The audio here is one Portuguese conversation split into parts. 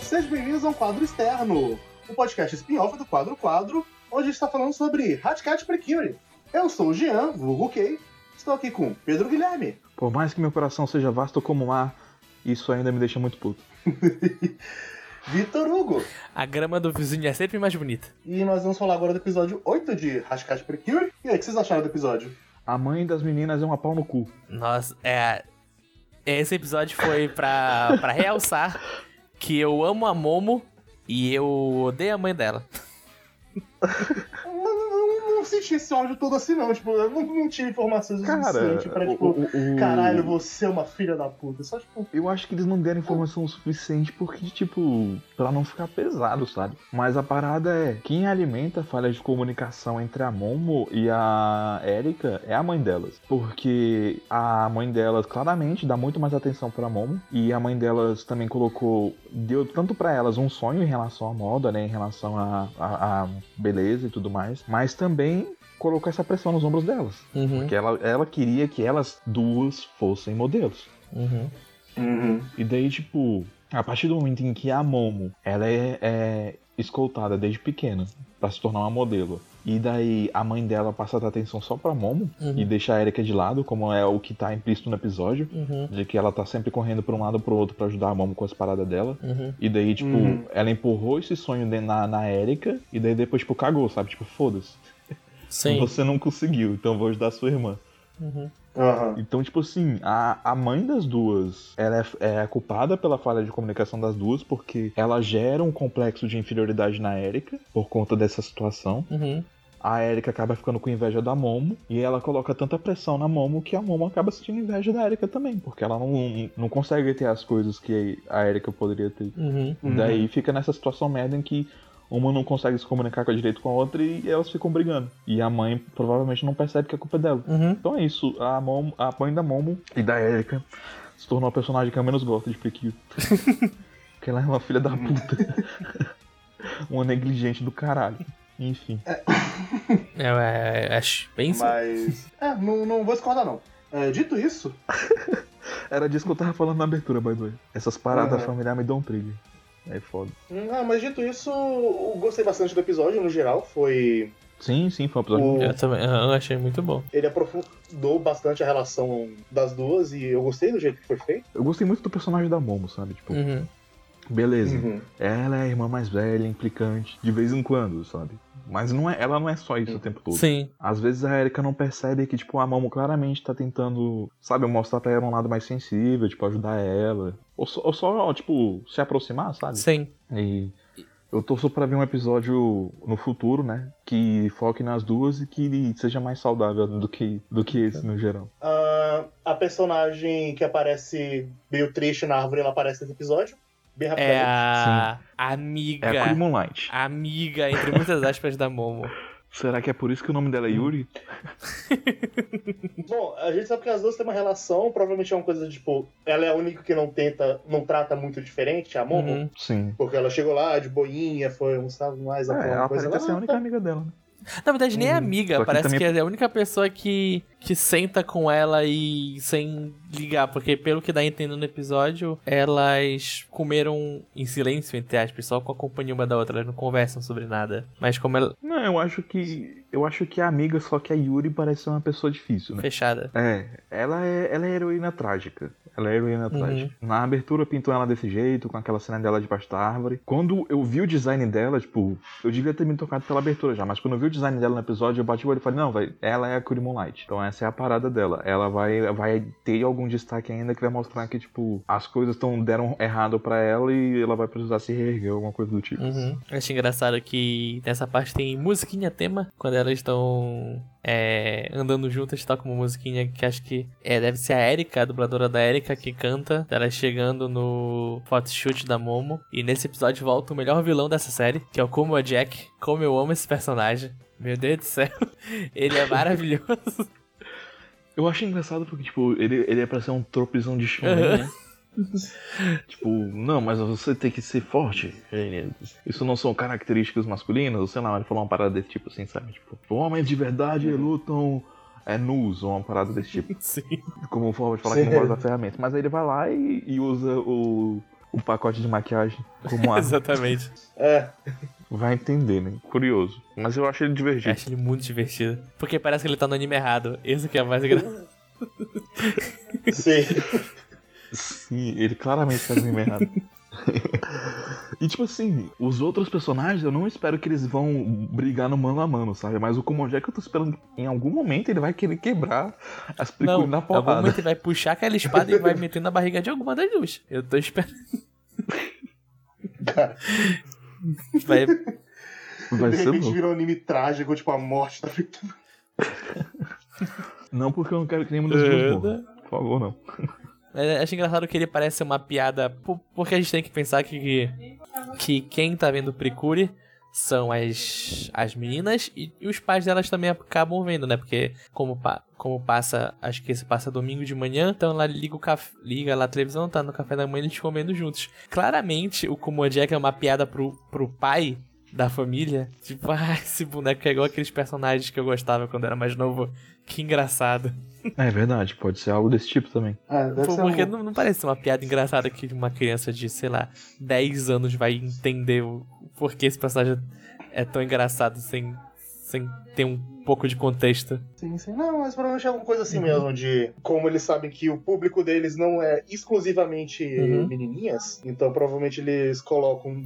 Sejam bem-vindos ao Quadro Externo, o podcast spin-off do Quadro Quadro, onde está falando sobre Hatcat Precure. Eu sou o Jean, vulgo Kay, estou aqui com Pedro Guilherme. Por mais que meu coração seja vasto como o mar, isso ainda me deixa muito puto. Vitor Hugo. A grama do vizinho é sempre mais bonita. E nós vamos falar agora do episódio 8 de Hatcat Precure. E aí, o que vocês acharam do episódio? A mãe das meninas é uma pau no cu. Nossa, é. Esse episódio foi pra, pra realçar que eu amo a Momo e eu odeio a mãe dela. Senti esse áudio todo assim, não. Tipo, eu não, não tinha informações Cara, suficientes pra, o- tipo, o- o- caralho, você é uma filha da puta. Só, tipo, Eu acho que eles não deram informação suficiente porque, tipo, pra não ficar pesado, sabe? Mas a parada é, quem alimenta a falha de comunicação entre a Momo e a Erika é a mãe delas. Porque a mãe delas claramente dá muito mais atenção pra Momo. E a mãe delas também colocou, deu tanto pra elas um sonho em relação à moda, né? Em relação à à- à beleza e tudo mais. Mas também colocou essa pressão nos ombros delas. Uhum, Porque ela, ela queria que elas duas fossem modelos. uhum. E daí, tipo, a partir do momento em que a Momo, ela é, é escoltada desde pequena pra se tornar uma modelo. E daí a mãe dela passa a dar atenção só pra Momo Uhum. e deixa a Erika de lado, como é o que tá implícito no episódio. Uhum. De que ela tá sempre correndo pra um lado ou pro outro pra ajudar a Momo com as paradas dela. Uhum. E daí, tipo, Uhum. ela empurrou esse sonho na, na Erika. E daí depois, tipo, cagou, sabe? Tipo, foda-se. Sim. Você não conseguiu, então eu vou ajudar a sua irmã. Uhum. aham. Então, tipo assim, a, a mãe das duas, ela é, é culpada pela falha de comunicação das duas, porque ela gera um complexo de inferioridade na Erika, por conta dessa situação. Uhum. A Erika acaba ficando com inveja da Momo, e ela coloca tanta pressão na Momo que a Momo acaba sentindo inveja da Erika também, porque ela não, não consegue ter as coisas que a Erika poderia ter. Uhum. Uhum. Daí fica nessa situação merda em que uma não consegue se comunicar com a direito com a outra e elas ficam brigando. E a mãe provavelmente não percebe que a culpa é dela. Uhum. Então é isso, a, Momo, a mãe da Momo e da Erika se tornou a personagem que eu menos gosto de Prekio. Porque ela é uma filha da puta. uma negligente do caralho. Enfim. Eu, é, acho bem sim. Mas. É, não, não vou discordar, não. É, dito isso, Era disso que eu tava falando na abertura, by the way. Essas paradas Uhum. familiares me dão um trigger. É foda. ah, mas dito isso, eu gostei bastante do episódio no geral. Foi. Sim, sim, foi um episódio. O- Eu também eu achei muito bom. Ele aprofundou bastante a relação das duas e eu gostei do jeito que foi feito. Eu gostei muito do personagem da Momo, sabe? Tipo, Uhum. beleza. Uhum. Ela é a irmã mais velha, implicante, de vez em quando, sabe? Mas não é, ela não é só isso o tempo todo. Sim. Às vezes a Erika não percebe que, tipo, a Momo claramente tá tentando, sabe, mostrar pra ela um lado mais sensível, tipo, ajudar ela. Ou só, ou só, tipo, se aproximar, sabe? Sim. E eu torço pra ver um episódio no futuro, né? Que foque nas duas e que seja mais saudável do que, do que esse no geral. Ah, a personagem que aparece meio triste na árvore, ela aparece nesse episódio. Bem É rapidamente. a amiga. É a Moonlight. Amiga, entre muitas aspas, da Momo. Será que é por isso que o nome dela é Yuri? Bom, a gente sabe que as duas têm uma relação, provavelmente é uma coisa tipo, ela é a única que não tenta, não trata muito diferente a Momo. Uhum. Sim. Porque ela chegou lá de boinha, foi um salve mais É, ela coisa lá. ser a única amiga dela, né? Na verdade, nem é Uhum. amiga. Parece também- que é a única pessoa que, que senta com ela e sem ligar. Porque, pelo que dá a entender no episódio, elas comeram em silêncio, entre aspas, só com a companhia uma da outra. Elas não conversam sobre nada. Mas como ela. Não, eu acho que. Eu acho que a amiga, só que a Yuri parece ser uma pessoa difícil, né? Fechada. É, ela é, ela é heroína trágica. Ela é heroína trágica. Na abertura pintou ela desse jeito, com aquela cena dela debaixo da árvore. Quando eu vi o design dela, tipo, eu devia ter me tocado pela abertura já, mas quando eu vi o design dela no episódio, eu bati o olho e falei, não, vai, ela é a Curie Moonlight. Então essa é a parada dela. Ela vai, vai ter algum destaque ainda que vai mostrar que, tipo, as coisas tão, deram errado pra ela e ela vai precisar se reerguer, alguma coisa do tipo. Uhum. Eu achei engraçado que nessa parte tem musiquinha tema. Quando elas estão é, andando juntas, toca uma musiquinha que acho que é, deve ser a Erika, a dubladora da Erika, que canta. Ela chegando no photoshoot da Momo. E nesse episódio volta o melhor vilão dessa série, que é o Como a Jack. Como eu amo esse personagem. Meu Deus do céu. Ele é maravilhoso. Eu acho engraçado porque, tipo, ele, ele é pra ser um tropezão de shonen, né? tipo, não, mas você tem que ser forte. Isso não são características masculinas, sei lá, ele falou uma parada desse tipo assim, sabe? Tipo, homens de verdade lutam é, nus, ou uma parada desse tipo. Sim. Como forma de falar Sim. que não gosta da ferramenta. Mas aí ele vai lá e, e usa o, o pacote de maquiagem como arma. Exatamente. É, Vai entender, né? Curioso. Mas eu acho ele Eu divertido. acho ele muito divertido. Porque parece que ele tá no anime errado. Esse que é mais engraçado. sim. Sim, ele claramente faz anime errado. e tipo assim, os outros personagens, eu não espero que eles vão brigar no mano a mano, sabe? Mas o Kumojek eu tô esperando que em algum momento ele vai querer quebrar as Não, Precure na em algum porrada. momento ele vai puxar aquela espada e vai meter na barriga de alguma das duas. Eu tô esperando. Vai... Vai de ser repente virou um anime trágico, tipo a morte da Victoria. Não porque eu não quero que nenhuma das duas morra. Mas Por favor, não. Eu Acho engraçado que ele parece uma piada. po- Porque a gente tem que pensar que, que quem tá vendo Precure são as, as meninas e, e os pais delas também acabam vendo, né? Porque como, pa- como passa, acho que esse passa domingo de manhã, então ela liga o café, liga lá a televisão, tá no café da manhã eles comendo juntos. Claramente o Kumojek é uma piada pro, pro pai da família. Tipo, ah, esse boneco é igual aqueles personagens que eu gostava quando era mais novo. Que engraçado. É verdade, pode ser algo desse tipo também. É, deve Pô, ser porque um- não, não parece uma piada engraçada que uma criança de, sei lá, 10 anos vai entender o porquê esse personagem é tão engraçado sem, sem ter um pouco de contexto. Sim, sim. Não, mas provavelmente é alguma coisa Uhum. assim mesmo, de como eles sabem que o público deles não é exclusivamente Uhum. menininhas, então provavelmente eles colocam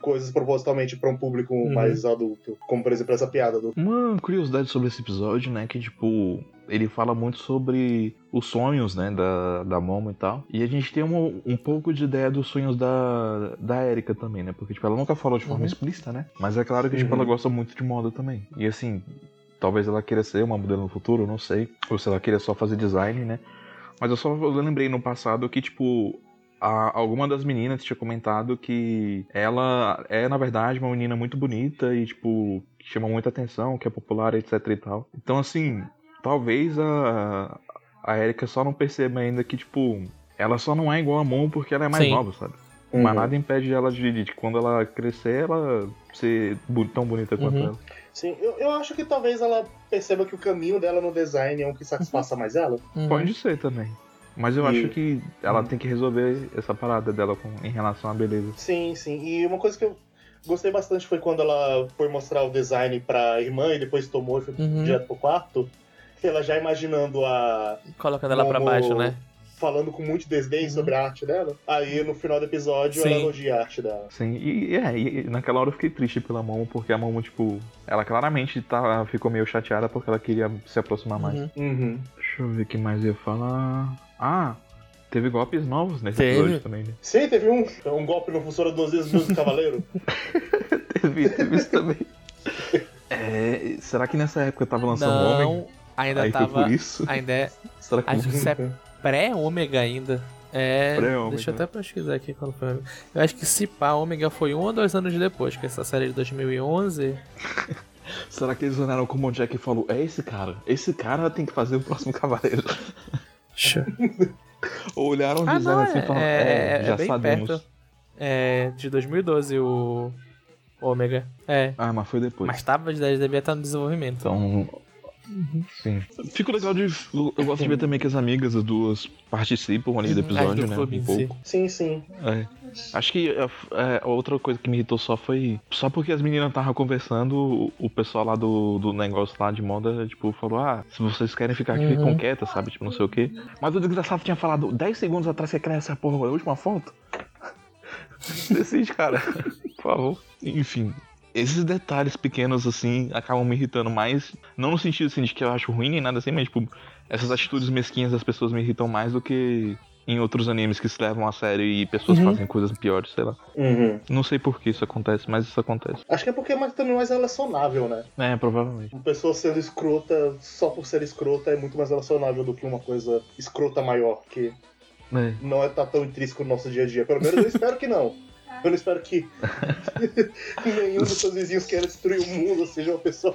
coisas propositalmente pra um público Uhum. mais adulto, como por exemplo essa piada do Uma curiosidade sobre esse episódio, né, que tipo, ele fala muito sobre os sonhos, né, da, da Momo e tal. E a gente tem um, um pouco de ideia dos sonhos da, da Erika também, né, porque tipo, ela nunca falou de forma Uhum. explícita, né, mas é claro que tipo, Uhum. ela gosta muito de moda também. E assim, talvez ela queira ser uma modelo no futuro, não sei, ou se ela queira só fazer design, né. Mas eu só lembrei no passado que, tipo, a- alguma das meninas tinha comentado que ela é, na verdade, uma menina muito bonita e, tipo, que chama muita atenção, que é popular, etc e tal. Então, assim, talvez a, a Erika só não perceba ainda que, tipo, ela só não é igual a Mon porque ela é mais Sim. nova, sabe? Uhum. Mas nada impede ela de, de, quando ela crescer, ela ser tão bonita quanto Uhum. ela. Sim, eu, eu acho que talvez ela perceba que o caminho dela no design é um que satisfaça mais ela. Pode ser também. Mas eu E- acho que ela Uhum. tem que resolver essa parada dela com, em relação à beleza. Sim, sim. E uma coisa que eu gostei bastante foi quando ela foi mostrar o design pra irmã e depois tomou e foi Uhum. direto pro quarto. Ela já imaginando a. Colocando ela pra baixo, né? falando com muito desdém sobre a arte dela. Aí no final do episódio Sim. ela elogia a arte dela. Sim, e, e é, e naquela hora eu fiquei triste pela Momo, porque a Momo, tipo, ela claramente tá, ficou meio chateada porque ela queria se aproximar mais. Uhum. Uhum. Deixa eu ver o que mais eu ia falar. Ah, teve golpes novos nesse Teve. episódio também, né? Sim, teve um, um golpe não funciona duas vezes no mesmo cavaleiro. teve, teve isso também. É, será que nessa época tava lançando Homem? Não, ainda Aí foi tava. por isso? Ainda é. Será que Acho que isso é pré-ômega ainda. É. Deixa eu até pesquisar aqui quando foi. Eu acho que se pá, ômega foi um ou dois anos depois, que essa série de 2011. Será que eles olharam como o Jack e falou: É esse cara, esse cara tem que fazer o próximo cavaleiro. Olharam o Ah, design não, assim e é, falaram: é, É, é já bem sabemos. perto. É de 2012 o ômega. É. Ah, mas foi depois. Mas tava, devia estar no desenvolvimento. Então. Sim. Fico legal de. Eu gosto de ver também que as amigas, as duas, participam ali do episódio, do né? Um pouco. Sim, sim. É. Acho que é, é, outra coisa que me irritou só foi. Só porque as meninas estavam conversando, o, o pessoal lá do, do negócio lá de moda, tipo, falou: Ah, se vocês querem ficar aqui, Uhum. ficam quietas, sabe? Tipo, não sei o quê. Mas o desgraçado tinha falado 10 segundos atrás que queria essa porra, a última foto. Decide, cara. Por favor. Enfim. Esses detalhes pequenos, assim, acabam me irritando mais. Não no sentido, assim, de que eu acho ruim nem nada assim, mas, tipo, essas atitudes mesquinhas das pessoas me irritam mais do que em outros animes que se levam a sério e pessoas Uhum. fazem coisas piores, sei lá. Uhum. Não sei por que isso acontece, mas isso acontece. Acho que é porque é mais, também mais relacionável, né? É, provavelmente. Uma pessoa sendo escrota só por ser escrota é muito mais relacionável do que uma coisa escrota maior, que É. não é tá tão intrínseco no nosso dia a dia. Pelo menos eu espero que não. Eu não espero que nenhum dos seus vizinhos queira destruir o mundo, seja uma pessoa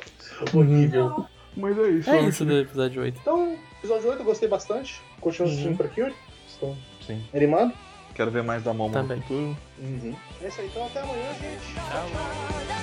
horrível. Mas é isso, É isso do episódio 8. Então, episódio 8 eu gostei bastante. Continuo Uhum. assistindo pra Cure. Estou Sim. animado. Quero ver mais da Momo Também. no futuro. Uhum. É isso aí, então até amanhã, gente. Tchau.